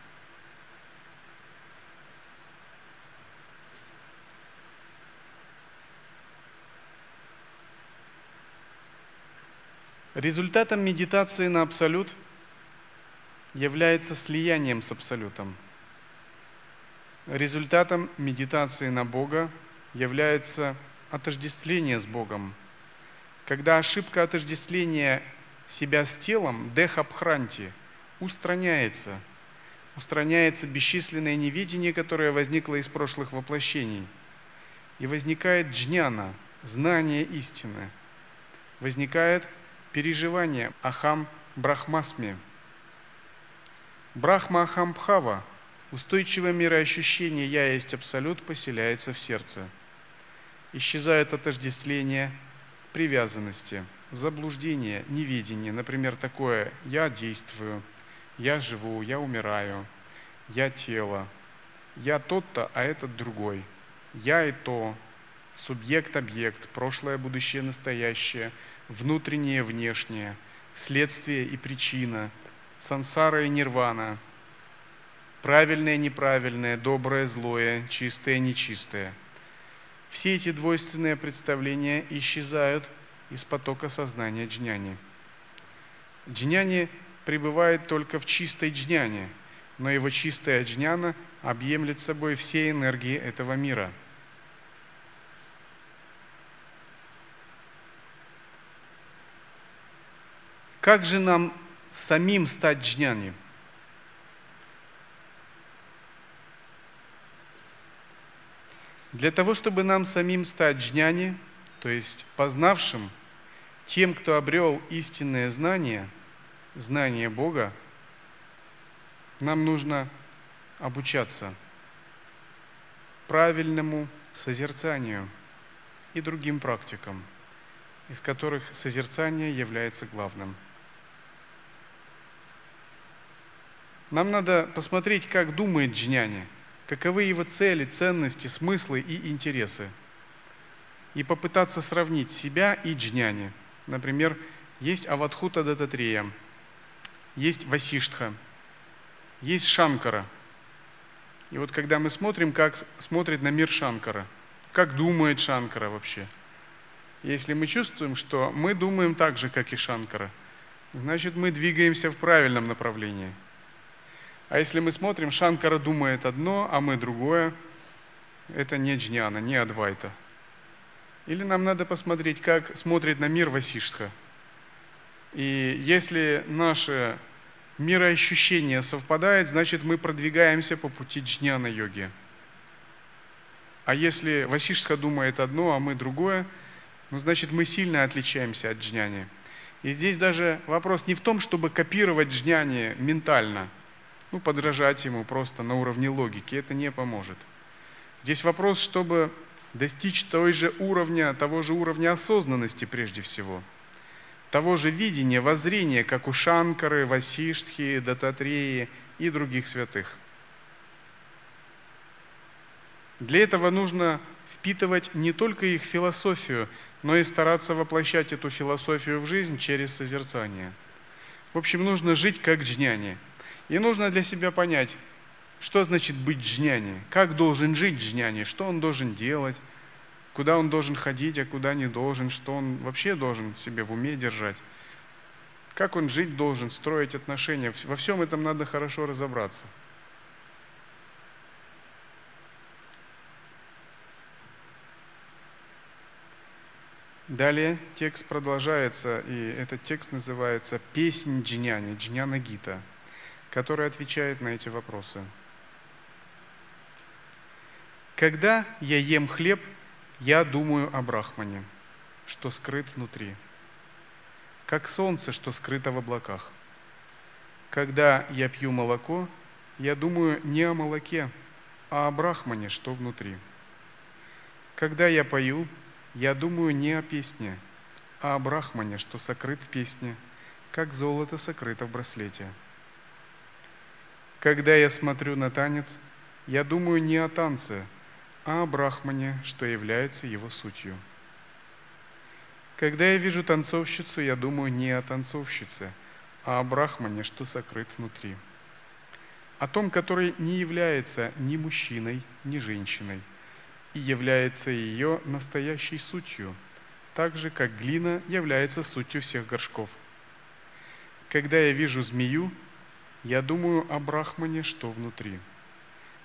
Результатом медитации на Абсолют является слиянием с Абсолютом – Результатом медитации на Бога является отождествление с Богом. Когда ошибка отождествления себя с телом, дехабхранти, устраняется, устраняется бесчисленное невидение, которое возникло из прошлых воплощений, и возникает джняна, знание истины, возникает переживание ахам брахмасми. Брахма ахам бхава – Устойчивое мироощущение «я есть абсолют» поселяется в сердце. Исчезает отождествление, привязанности, заблуждение, неведение. Например, такое «я действую», «я живу», «я умираю», «я тело», «я тот-то, а этот другой», «я и то», субъект-объект, прошлое, будущее, настоящее, внутреннее, внешнее, следствие и причина, сансара и нирвана – правильное, неправильное, доброе, злое, чистое, нечистое. Все эти двойственные представления исчезают из потока сознания джняни. Джняни пребывает только в чистой джняне, но его чистая джняна объемлет собой все энергии этого мира. Как же нам самим стать джняни? Для того, чтобы нам самим стать джняни, то есть познавшим, тем, кто обрел истинное знание, знание Бога, нам нужно обучаться правильному созерцанию и другим практикам, из которых созерцание является главным. Нам надо посмотреть, как думает джняни – каковы его цели, ценности, смыслы и интересы. И попытаться сравнить себя и джняни. Например, есть Аватхута Дататрея, есть Васиштха, есть Шанкара. И вот когда мы смотрим, как смотрит на мир Шанкара, как думает Шанкара вообще, если мы чувствуем, что мы думаем так же, как и Шанкара, значит мы двигаемся в правильном направлении – а если мы смотрим, Шанкара думает одно, а мы другое, это не джняна, не адвайта. Или нам надо посмотреть, как смотрит на мир Васиштха. И если наше мироощущение совпадает, значит мы продвигаемся по пути джняна йоги. А если Васиштха думает одно, а мы другое, ну, значит мы сильно отличаемся от джняни. И здесь даже вопрос не в том, чтобы копировать джняни ментально – ну, подражать ему просто на уровне логики, это не поможет. Здесь вопрос, чтобы достичь той же уровня, того же уровня осознанности прежде всего, того же видения, воззрения, как у Шанкары, Васиштхи, Дататреи и других святых. Для этого нужно впитывать не только их философию, но и стараться воплощать эту философию в жизнь через созерцание. В общем, нужно жить как джняни – и нужно для себя понять, что значит быть джняни, как должен жить джняни, что он должен делать, куда он должен ходить, а куда не должен, что он вообще должен себе в уме держать, как он жить должен, строить отношения. Во всем этом надо хорошо разобраться. Далее текст продолжается, и этот текст называется «Песнь Джиняни», Джняна Гита, который отвечает на эти вопросы. Когда я ем хлеб, я думаю о Брахмане, что скрыт внутри, как солнце, что скрыто в облаках. Когда я пью молоко, я думаю не о молоке, а о Брахмане, что внутри. Когда я пою, я думаю не о песне, а о Брахмане, что сокрыт в песне, как золото сокрыто в браслете. Когда я смотрю на танец, я думаю не о танце, а о Брахмане, что является его сутью. Когда я вижу танцовщицу, я думаю не о танцовщице, а о Брахмане, что сокрыт внутри. О том, который не является ни мужчиной, ни женщиной, и является ее настоящей сутью, так же, как глина является сутью всех горшков. Когда я вижу змею, я думаю о Брахмане, что внутри.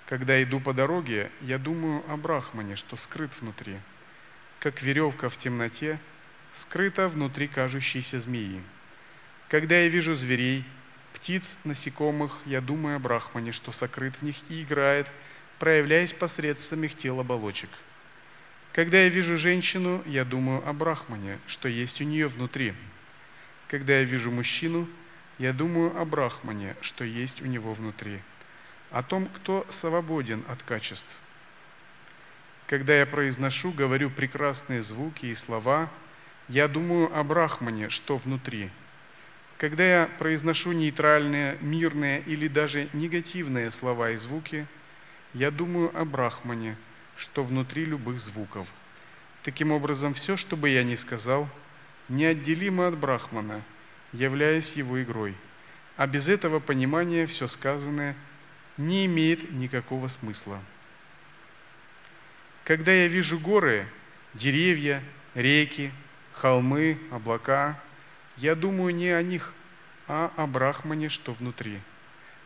Когда иду по дороге, я думаю о Брахмане, что скрыт внутри, как веревка в темноте, скрыта внутри кажущейся змеи. Когда я вижу зверей, птиц, насекомых, я думаю о Брахмане, что сокрыт в них и играет – проявляясь посредством их тел оболочек. Когда я вижу женщину, я думаю о Брахмане, что есть у нее внутри. Когда я вижу мужчину, я думаю о Брахмане, что есть у него внутри, о том, кто свободен от качеств. Когда я произношу, говорю прекрасные звуки и слова, я думаю о Брахмане, что внутри. Когда я произношу нейтральные, мирные или даже негативные слова и звуки – я думаю о Брахмане, что внутри любых звуков. Таким образом, все, что бы я ни сказал, неотделимо от Брахмана, являясь его игрой. А без этого понимания все сказанное не имеет никакого смысла. Когда я вижу горы, деревья, реки, холмы, облака, я думаю не о них, а о Брахмане, что внутри.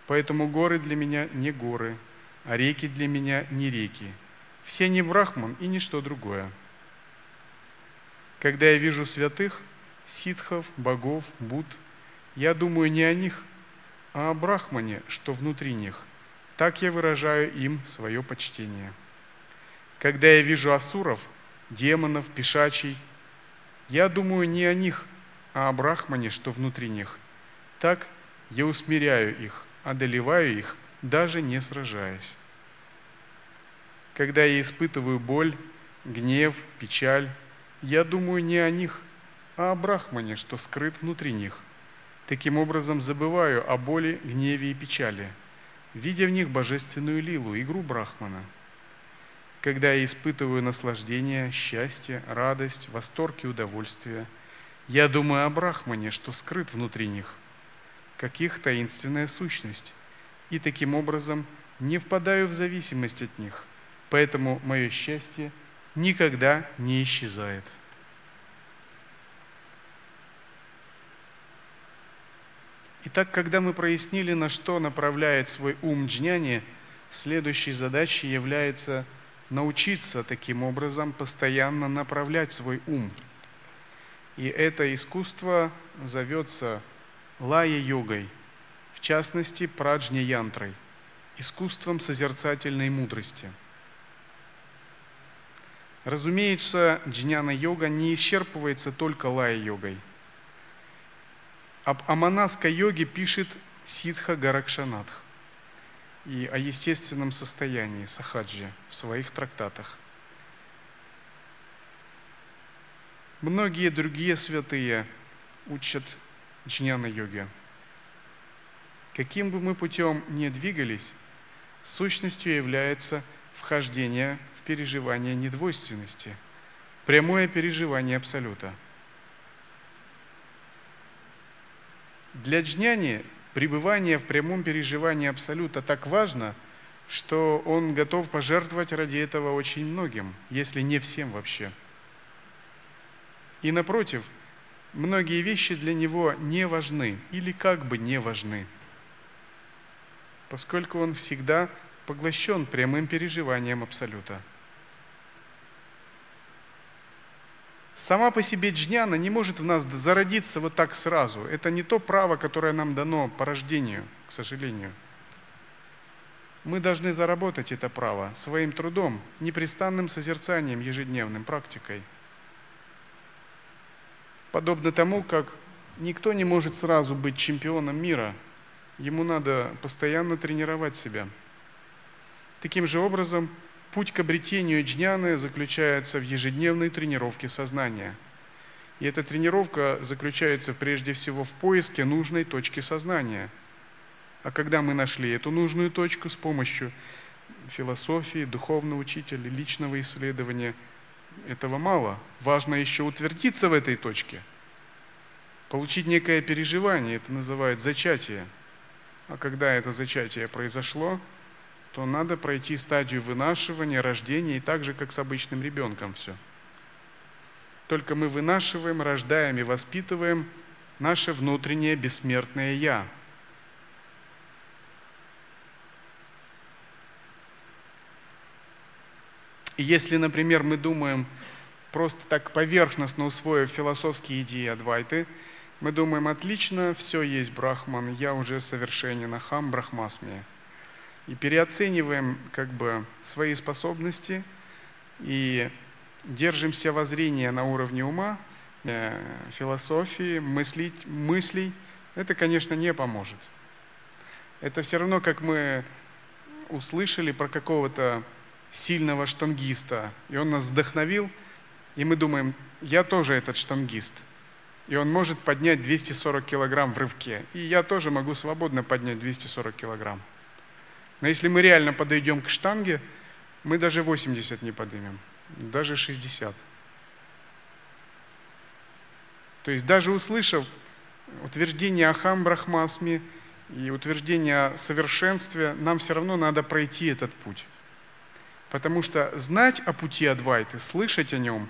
Поэтому горы для меня не горы – а реки для меня не реки. Все не брахман и ничто другое. Когда я вижу святых, ситхов, богов, буд, я думаю не о них, а о брахмане, что внутри них. Так я выражаю им свое почтение. Когда я вижу асуров, демонов, пешачей, я думаю не о них, а о брахмане, что внутри них. Так я усмиряю их, одолеваю их – даже не сражаясь. Когда я испытываю боль, гнев, печаль, я думаю не о них, а о Брахмане, что скрыт внутри них. Таким образом забываю о боли, гневе и печали, видя в них божественную лилу, игру Брахмана. Когда я испытываю наслаждение, счастье, радость, восторг и удовольствие, я думаю о Брахмане, что скрыт внутри них, как их таинственная сущность, и таким образом не впадаю в зависимость от них. Поэтому мое счастье никогда не исчезает. Итак, когда мы прояснили, на что направляет свой ум джняни, следующей задачей является научиться таким образом постоянно направлять свой ум. И это искусство зовется лая-йогой – в частности праджня-янтрой, искусством созерцательной мудрости. Разумеется, джняна-йога не исчерпывается только лая-йогой. Об аманаской йоге пишет Сидха Гаракшанатх и о естественном состоянии сахаджи в своих трактатах. Многие другие святые учат джняна-йоге – Каким бы мы путем ни двигались, сущностью является вхождение в переживание недвойственности, прямое переживание Абсолюта. Для джняни пребывание в прямом переживании Абсолюта так важно, что он готов пожертвовать ради этого очень многим, если не всем вообще. И напротив, многие вещи для него не важны или как бы не важны, поскольку он всегда поглощен прямым переживанием Абсолюта. Сама по себе джняна не может в нас зародиться вот так сразу. Это не то право, которое нам дано по рождению, к сожалению. Мы должны заработать это право своим трудом, непрестанным созерцанием, ежедневным практикой. Подобно тому, как никто не может сразу быть чемпионом мира, ему надо постоянно тренировать себя. Таким же образом, путь к обретению джняны заключается в ежедневной тренировке сознания. И эта тренировка заключается прежде всего в поиске нужной точки сознания. А когда мы нашли эту нужную точку с помощью философии, духовного учителя, личного исследования, этого мало. Важно еще утвердиться в этой точке, получить некое переживание, это называют зачатие. А когда это зачатие произошло, то надо пройти стадию вынашивания, рождения, и так же, как с обычным ребенком все. Только мы вынашиваем, рождаем и воспитываем наше внутреннее бессмертное «Я». И если, например, мы думаем, просто так поверхностно усвоив философские идеи Адвайты, мы думаем, отлично, все есть Брахман, я уже совершенен, ахам Брахмасми и переоцениваем как бы свои способности и держимся воззрения на уровне ума, э, философии, мыслить, мыслей, это, конечно, не поможет. Это все равно, как мы услышали про какого-то сильного штангиста, и он нас вдохновил, и мы думаем, я тоже этот штангист, и он может поднять 240 килограмм в рывке, и я тоже могу свободно поднять 240 килограмм. Но если мы реально подойдем к штанге, мы даже 80 не поднимем, даже 60. То есть даже услышав утверждение Ахам Брахмасми и утверждение о совершенстве, нам все равно надо пройти этот путь. Потому что знать о пути Адвайты, слышать о нем,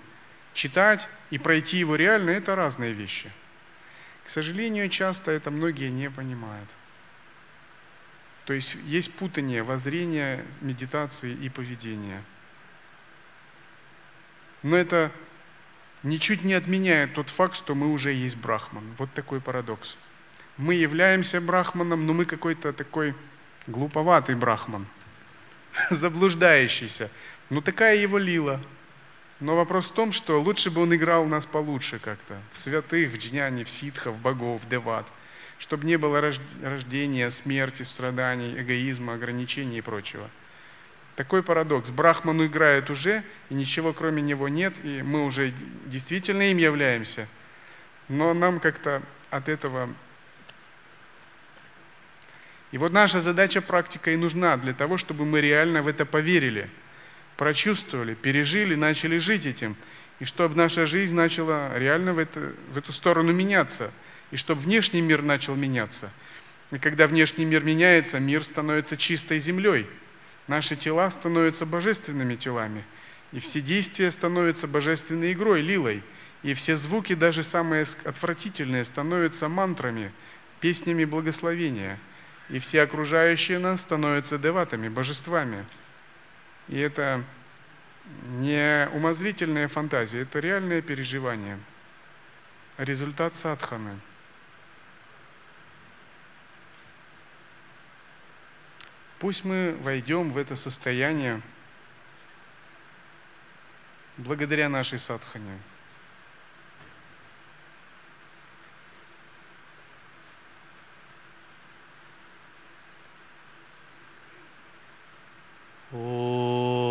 читать и пройти его реально – это разные вещи. К сожалению, часто это многие не понимают. То есть есть путание воззрения, медитации и поведения. Но это ничуть не отменяет тот факт, что мы уже есть брахман. Вот такой парадокс. Мы являемся брахманом, но мы какой-то такой глуповатый брахман, заблуждающийся. Ну такая его лила. Но вопрос в том, что лучше бы он играл нас получше как-то. В святых, в джняне, в ситхов, богов, в деват – чтобы не было рождения, смерти, страданий, эгоизма, ограничений и прочего. Такой парадокс. Брахману играет уже, и ничего кроме него нет, и мы уже действительно им являемся. Но нам как-то от этого... И вот наша задача практика и нужна для того, чтобы мы реально в это поверили, прочувствовали, пережили, начали жить этим. И чтобы наша жизнь начала реально в, это, в эту сторону меняться – и чтобы внешний мир начал меняться. И когда внешний мир меняется, мир становится чистой землей. Наши тела становятся божественными телами. И все действия становятся божественной игрой, лилой. И все звуки, даже самые отвратительные, становятся мантрами, песнями благословения. И все окружающие нас становятся деватами, божествами. И это не умозрительная фантазия, это реальное переживание. Результат садханы – Пусть мы войдем в это состояние благодаря нашей садхане. Oh.